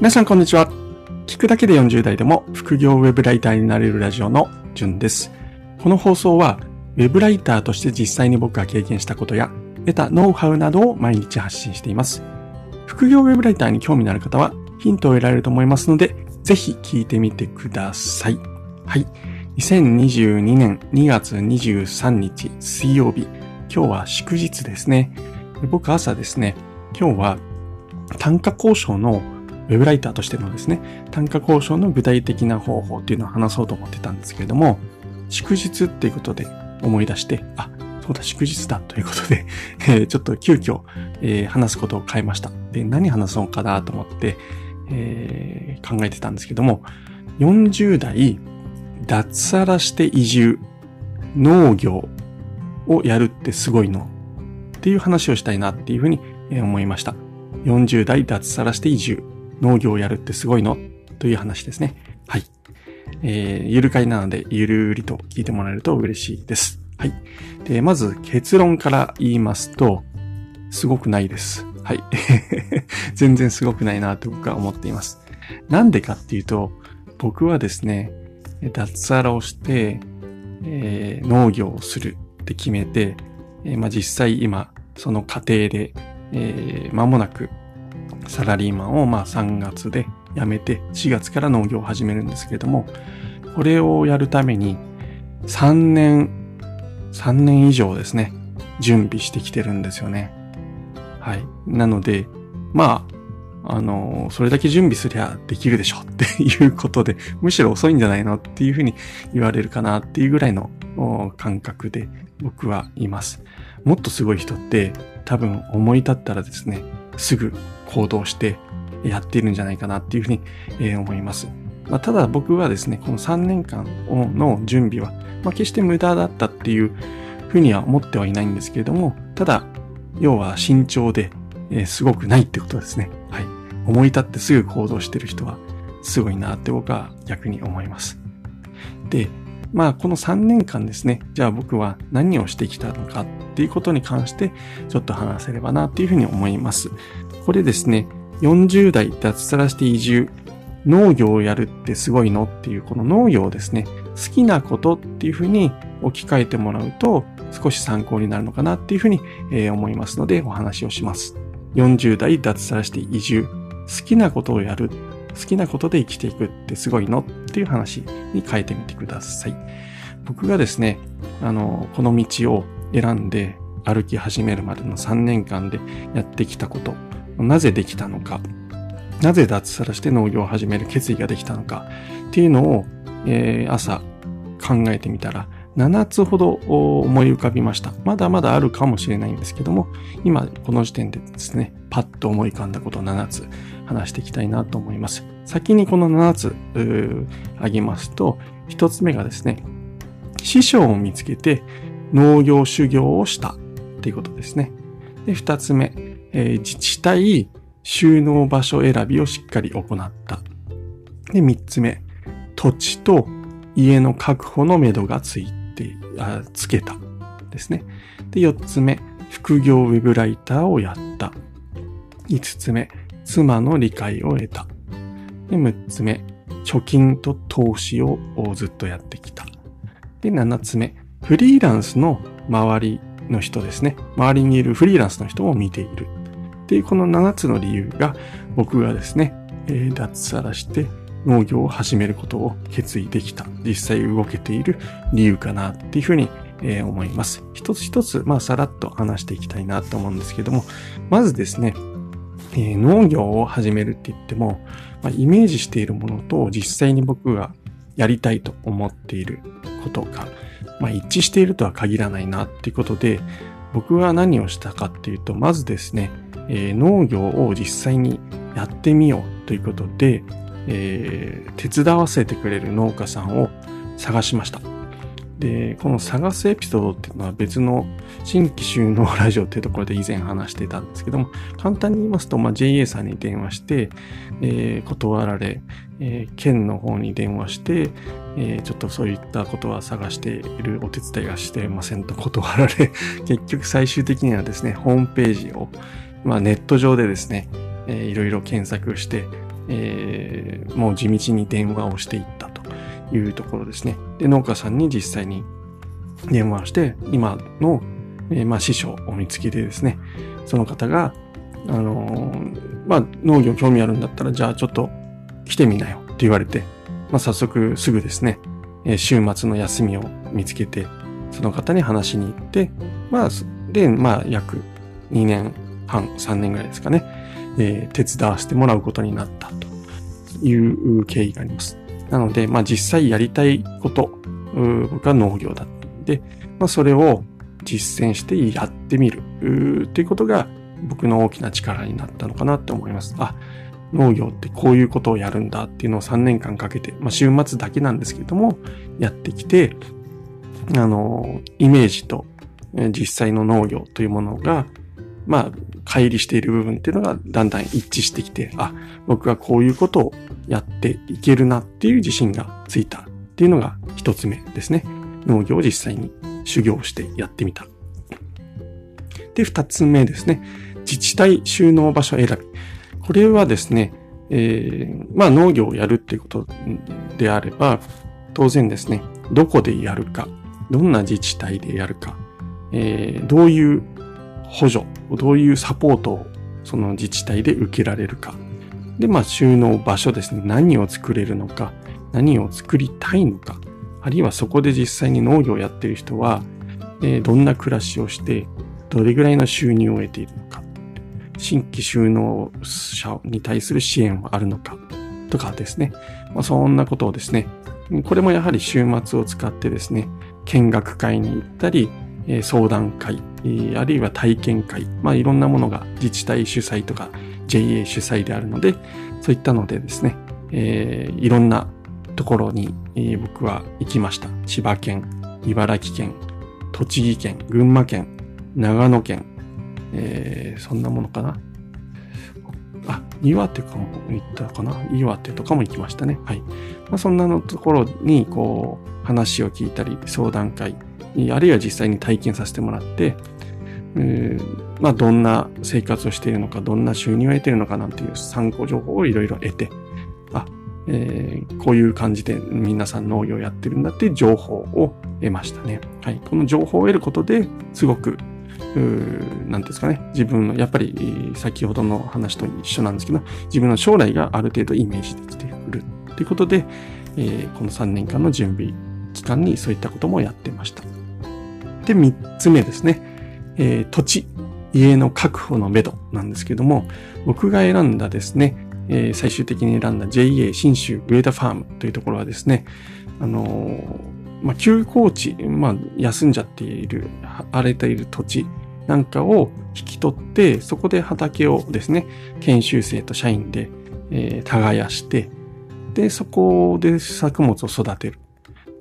皆さんこんにちは。聞くだけで40代でも副業ウェブライターになれるラジオのじゅんです。この放送はウェブライターとして実際に僕が経験したことや得たノウハウなどを毎日発信しています。副業ウェブライターに興味のある方はヒントを得られると思いますので、ぜひ聞いてみてください。はい。2022年2月23日水曜日。今日は祝日ですね。僕朝ですね、今日は単価交渉のウェブライターとしてのですね、単価交渉の具体的な方法っていうのを話そうと思ってたんですけれども、祝日っていうことで思い出して、あ、そうだ、祝日だということで、えちょっと急遽、えー、話すことを変えました。で、何話そうかなと思って、えー、考えてたんですけども、40代脱サラして移住、農業をやるってすごいのっていう話をしたいなっていうふうに思いました。40代脱サラして移住、農業をやるってすごいの？という話ですね。はい。えー、ゆるかいなので、ゆるりと聞いてもらえると嬉しいです。はい。で、まず結論から言いますと、すごくないです。はい。全然すごくないなと僕は思っています。なんでかっていうと、僕はですね、脱サラをして、えー、農業をするって決めて、えー、まあ、実際今、その過程で、えー、間もなくサラリーマンをまあ3月で辞めて4月から農業を始めるんですけれども、これをやるために3年、3年以上ですね、準備してきてるんですよね。はい。なので、まあ、あの、それだけ準備すりゃできるでしょっていうことで、むしろ遅いんじゃないのっていうふうに言われるかなっていうぐらいの感覚で僕はいます。もっとすごい人って多分思い立ったらですね、すぐ行動してやっているんじゃないかなっていうふうに、え思います。まあ、ただ僕はですね、この3年間の準備は、まあ、決して無駄だったっていうふうには思ってはいないんですけれども、ただ、要は慎重で、え、すごくないってことですね。はい。思い立ってすぐ行動してる人はすごいなって僕は逆に思います。で、まあこの3年間ですね、じゃあ僕は何をしてきたのかっていうことに関してちょっと話せればなっていうふうに思います。これですね、40代脱サラして移住、農業をやるってすごいのっていうこの農業をですね、好きなことっていうふうに置き換えてもらうと少し参考になるのかなっていうふうに、え思いますのでお話をします。40代脱サラして移住、好きなことをやる好きなことで生きていくってすごいのっていう話に変えてみてください。僕がですね、あの、この道を選んで歩き始めるまでの3年間でやってきたこと、なぜできたのか、なぜ脱サラして農業を始める決意ができたのか？っていうのを、えー、朝考えてみたら、7つほど思い浮かびました。まだまだあるかもしれないんですけども、今この時点でですね、パッと思い浮かんだことを7つ話していきたいなと思います。先にこの7つ挙げますと、1つ目がですね、師匠を見つけて農業修行をしたっていうことですね。で、2つ目、えー、自治体収納場所選びをしっかり行った。で、3つ目、土地と家の確保のめどがついて、あつけた。ですね。で、4つ目、副業ウェブライターをやった。5つ目、妻の理解を得た。で、6つ目、貯金と投資をずっとやってきた。で、7つ目、フリーランスの周りの人ですね。周りにいるフリーランスの人を見ている。っていうこの7つの理由が僕がですね、えー、脱サラして農業を始めることを決意できた。実際動けている理由かなっていうふうに、えー、思います。一つ一つ、まあ、さらっと話していきたいなと思うんですけども、まずですね、えー、農業を始めるって言っても、まあ、イメージしているものと実際に僕がやりたいと思っていることが、まあ、一致しているとは限らないなっていうことで、僕は何をしたかっていうと、まずですね、えー、農業を実際にやってみようということで、えー、手伝わせてくれる農家さんを探しました。で、この探すエピソードっていうのは別の新規収納ラジオっていうところで以前話してたんですけども、簡単に言いますと、まあ、JA さんに電話して、えー、断られ、えー、県の方に電話して、えー、ちょっとそういったことは探しているお手伝いがしてませんと断られ、結局最終的にはですね、ホームページを、まあ、ネット上でですね、えー、いろいろ検索して、えー、もう地道に電話をしていったというところですね。で、農家さんに実際に電話をして、今の、えー、まあ、師匠を見つけてですね、その方が、あのー、まあ、農業興味あるんだったら、じゃあちょっと来てみなよって言われて、まあ、早速すぐですね、えー、週末の休みを見つけて、その方に話しに行って、まあ、で、まあ、約2年半、3年ぐらいですかね、えー、手伝わせてもらうことになったという経緯があります。なので、まあ実際やりたいこと、僕は農業だったんで、まあそれを実践してやってみるっていうことが僕の大きな力になったのかなって思います。あ、農業ってこういうことをやるんだっていうのを3年間かけて、まあ週末だけなんですけども、やってきて、あの、イメージと実際の農業というものが、まあ、乖離している部分っていうのがだんだん一致してきて、あ、僕はこういうことをやっていけるなっていう自信がついたっていうのが一つ目ですね。農業を実際に修行してやってみた。で、二つ目ですね。自治体収納場所選び。これはですね、えー、まあ農業をやるっていうことであれば、当然ですね、どこでやるか、どんな自治体でやるか、えー、どういう補助、どういうサポートをその自治体で受けられるか。で、まあ収納場所ですね。何を作れるのか、何を作りたいのか、あるいはそこで実際に農業をやっている人は、えー、どんな暮らしをして、どれぐらいの収入を得ているのか、新規収納者に対する支援はあるのか、とかですね。まあ、そんなことをですね、これもやはり週末を使ってですね、見学会に行ったり、え相談会、あるいは体験会、まあいろんなものが自治体主催とか JA 主催であるので、そういったのでですね、えー、いろんなところに、僕は行きました。千葉県、茨城県、栃木県、群馬県、長野県、えー、そんなものかな。あ、岩手かも行ったかな。岩手とかも行きましたね。はい。まあ、そんなのところに、こう、話を聞いたり、相談会、あるいは実際に体験させてもらって、まあ、どんな生活をしているのか、どんな収入を得ているのかなんていう参考情報をいろいろ得て、あ、えー、こういう感じで皆さん農業やってるんだっていう情報を得ましたね。はい。この情報を得ることですごく、何ですかね。自分の、やっぱり先ほどの話と一緒なんですけど、自分の将来がある程度イメージできてくるということで、えー、この3年間の準備期間にそういったこともやってました。で、三つ目ですね。えー、土地、家の確保のめどなんですけども、僕が選んだですね、えー、最終的に選んだ JA 新州上田ファームというところはですね、あのー、まあ、休耕地、まあ、休んじゃっている、荒れている土地なんかを引き取って、そこで畑をですね、研修生と社員で、えー、耕して、で、そこで作物を育てる。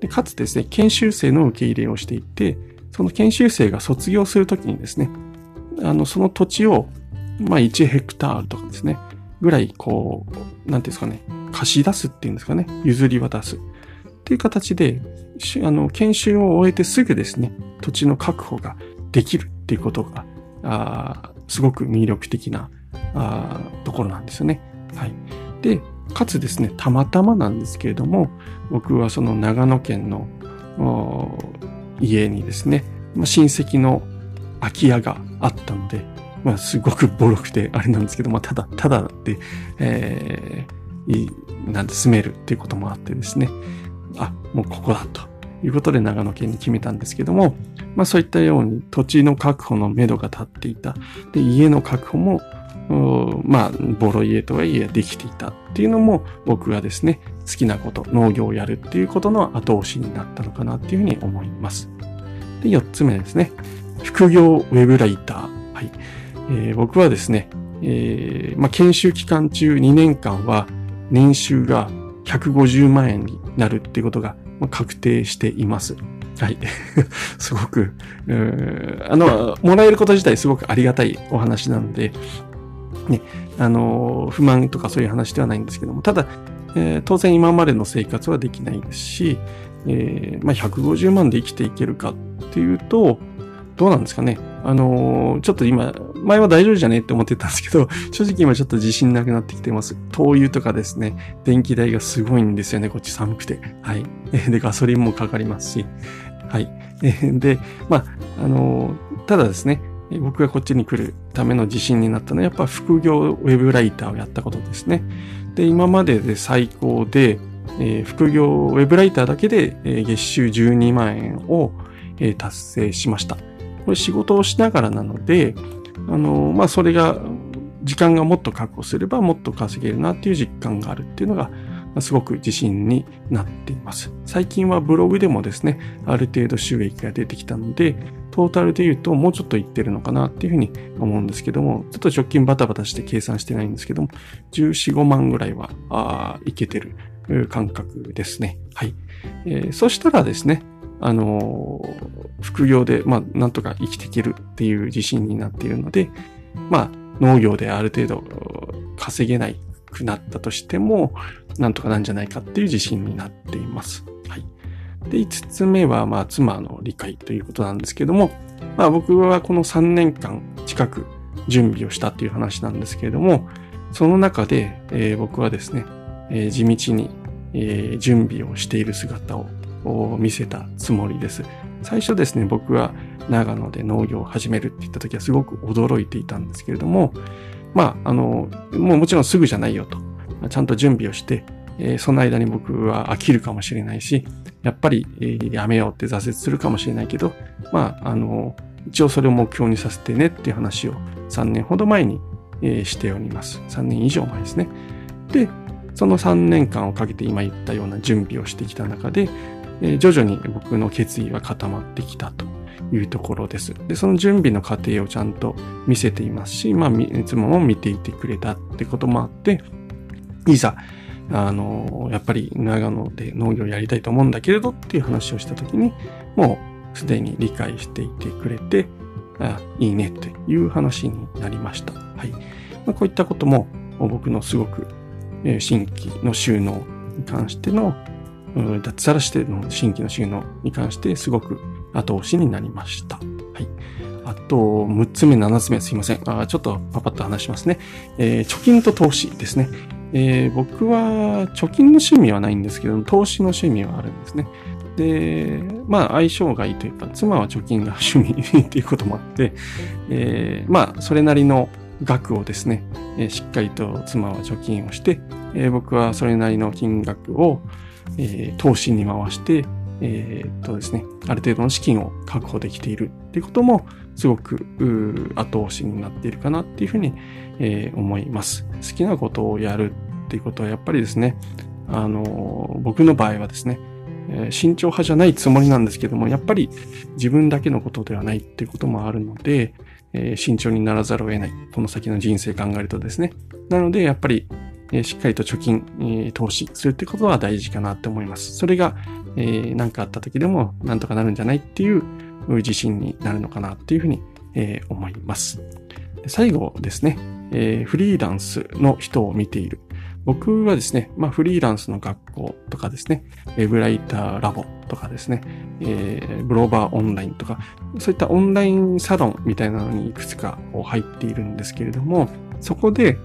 でかつですね、研修生の受け入れをしていて、その研修生が卒業するときにですね、あの、その土地を、まあ、1ヘクタールとかですね、ぐらい、こう、なんていうんですかね、貸し出すっていうんですかね、譲り渡す。っていう形で、あの、研修を終えてすぐですね、土地の確保ができるっていうことが、あすごく魅力的なあところなんですよね。はい。で、かつですね、たまたまなんですけれども、僕はその長野県の家にですね、ま、親戚の空き家があったので、まあ、すごくボロくてあれなんですけど、まあ、ただ、ただで、えー、なんで住めるっていうこともあってですね、あ、もうここだということで長野県に決めたんですけども、まあそういったように土地の確保のめどが立っていた。で、家の確保も、まあ、ボロ家とはいえできていたっていうのも僕がですね、好きなこと、農業をやるっていうことの後押しになったのかなっていうふうに思います。で、四つ目ですね。副業ウェブライター。はい。えー、僕はですね、えー、まあ、研修期間中2年間は年収が150万円になるっていうことが確定しています。はい。すごく、あの、もらえること自体すごくありがたいお話なので、ね、あの、不満とかそういう話ではないんですけども、ただ、えー、当然今までの生活はできないですし、えー、まあ、150万で生きていけるかっていうと、どうなんですかね。あのー、ちょっと今、前は大丈夫じゃねって思ってたんですけど、正直今ちょっと自信なくなってきてます。灯油とかですね、電気代がすごいんですよね、こっち寒くて。はい。で、ガソリンもかかりますし。はい。で、まあ、あのー、ただですね、僕がこっちに来るための自信になったのは、やっぱ副業ウェブライターをやったことですね。で、今までで最高で、えー、副業ウェブライターだけで、えー、月収12万円を、えー、達成しました。これ仕事をしながらなので、あのまあ、それが、時間がもっと確保すればもっと稼げるなっていう実感があるっていうのが、すごく自信になっています。最近はブログでもですね、ある程度収益が出てきたので、トータルで言うともうちょっといってるのかなっていうふうに思うんですけども、ちょっと直近バタバタして計算してないんですけども、14、5万ぐらいは、あいけてる感覚ですね。はい。えー、そしたらですね、あのー、副業で、まあ、なんとか生きていけるっていう自信になっているので、まあ、農業である程度稼げないくなったとしても、なんとかなんじゃないかっていう自信になっています。はい。で、5つ目は、まあ、妻の理解ということなんですけども、まあ、僕はこの3年間近く準備をしたっていう話なんですけれども、その中で、えー、僕はですね、えー、地道に、えー、準備をしている姿を見せたつもりです。最初ですね、僕は長野で農業を始めるって言った時はすごく驚いていたんですけれども、まあ、あの、もうもちろんすぐじゃないよと。ちゃんと準備をして、え、その間に僕は飽きるかもしれないし、やっぱり、え、やめようって挫折するかもしれないけど、まあ、あの、一応それを目標にさせてねっていう話を3年ほど前に、え、しております。3年以上前ですね。で、その3年間をかけて今言ったような準備をしてきた中で、え、徐々に僕の決意は固まってきたというところです。で、その準備の過程をちゃんと見せていますし、まあ、いつもも見ていてくれたってこともあって、いざ、あの、やっぱり長野で農業やりたいと思うんだけれどっていう話をしたときに、もうすでに理解していてくれて、あいいねっていう話になりました。はい。まあ、こういったことも僕のすごく、新規の収納に関しての、脱サラしての新規の収納に関してすごく後押しになりました。はい。あと、6つ目、7つ目、すいません。あちょっとパパッと話しますね。えー、貯金と投資ですね。えー、僕は貯金の趣味はないんですけど、投資の趣味はあるんですね。で、まあ相性がいいというか、妻は貯金が趣味っていうこともあって、えー、まあそれなりの額をですね、えー、しっかりと妻は貯金をして、えー、僕はそれなりの金額を、えー、投資に回して、えー、っとですね、ある程度の資金を確保できているっていうことも、すごく後押しになっているかなっていうふうに、えー、思います。好きなことをやるっていうことはやっぱりですね、あの、僕の場合はですね、えー、慎重派じゃないつもりなんですけども、やっぱり自分だけのことではないっていうこともあるので、えー、慎重にならざるを得ない。この先の人生考えるとですね。なので、やっぱり、えー、しっかりと貯金、えー、投資するってことは大事かなって思います。それが、えー、何かあった時でも何とかなるんじゃないっていう自信になるのかなっていうふうに、えー、思います。最後ですね、えー、フリーランスの人を見ている。僕はですね、まあフリーランスの学校とかですね、ウェブライターラボとかですね、えー、ブローバーオンラインとか、そういったオンラインサロンみたいなのにいくつか入っているんですけれども、そこで、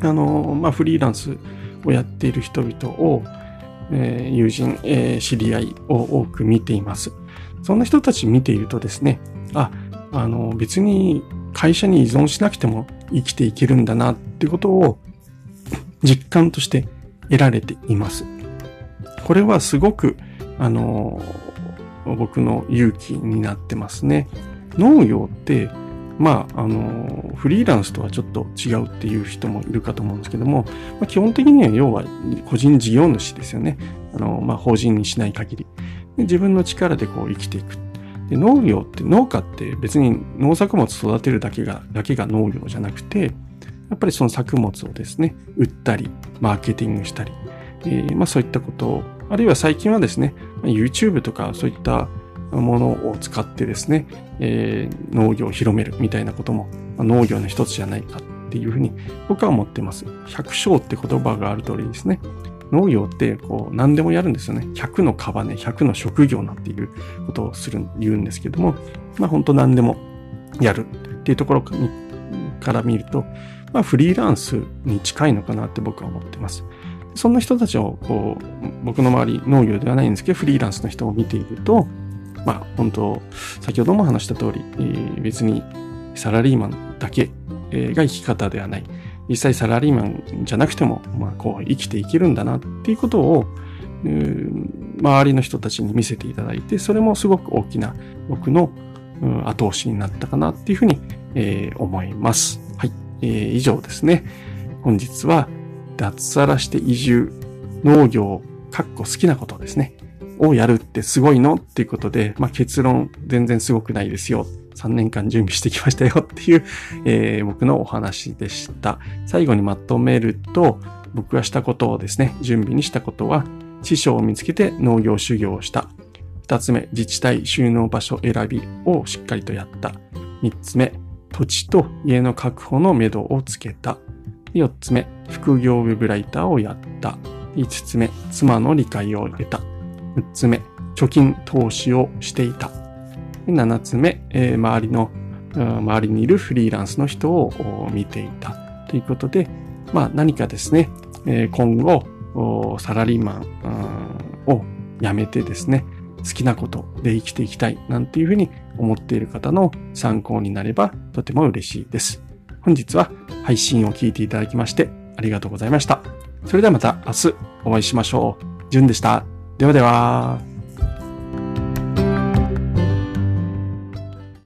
あの、まあフリーランスをやっている人々を、えー、友人、えー、知り合いを多く見ています。そんな人たち見ているとですね、あ、あの、別に会社に依存しなくても生きていけるんだなってことを実感として得られています。これはすごく、あの、僕の勇気になってますね。農業って、まあ、あの、フリーランスとはちょっと違うっていう人もいるかと思うんですけども、まあ、基本的には要は個人事業主ですよね。あの、まあ、法人にしない限り。自分の力でこう生きていく。で農業って農家って別に農作物育てるだけが、だけが農業じゃなくて、やっぱりその作物をですね、売ったり、マーケティングしたり、えー、まあそういったことを、あるいは最近はですね、YouTube とかそういったものを使ってですね、えー、農業を広めるみたいなことも、まあ、農業の一つじゃないかっていうふうに僕は思ってます。百姓って言葉がある通りですね。農業ってこう何でもやるんですよね。100のカバネ、100の職業なんていうことをする、言うんですけども、まあ本当何でもやるっていうところから見ると、まあ、フリーランスに近いのかなって僕は思ってます。そんな人たちをこう僕の周り農業ではないんですけどフリーランスの人を見ているとまあ本当先ほども話した通り、えー、別にサラリーマンだけが生き方ではない実際サラリーマンじゃなくても、まあ、こう生きていけるんだなっていうことを周りの人たちに見せていただいてそれもすごく大きな僕の後押しになったかなっていうふうに、えー、思います。はい、えー、以上ですね。本日は脱サラして移住、農業、かっこ好きなことですね。をやるってすごいのっていうことで、まあ、結論全然すごくないですよ。3年間準備してきましたよっていう、えー、僕のお話でした。最後にまとめると、僕がしたことをですね、準備にしたことは、師匠を見つけて農業修行をした。二つ目、自治体収納場所選びをしっかりとやった。三つ目、土地と家の確保のめどをつけた。4つ目、副業ウェブライターをやった。5つ目、妻の理解を得た。6つ目、貯金投資をしていた。7つ目、えー、周りの、周りにいるフリーランスの人を見ていた。ということで、まあ何かですね、えー、今後、サラリーマンを辞めてですね、好きなことで生きていきたいなんていうふうに思っている方の参考になればとても嬉しいです。本日は配信を聞いていただきましてありがとうございました。それではまた明日お会いしましょう。じゅんでした。ではでは。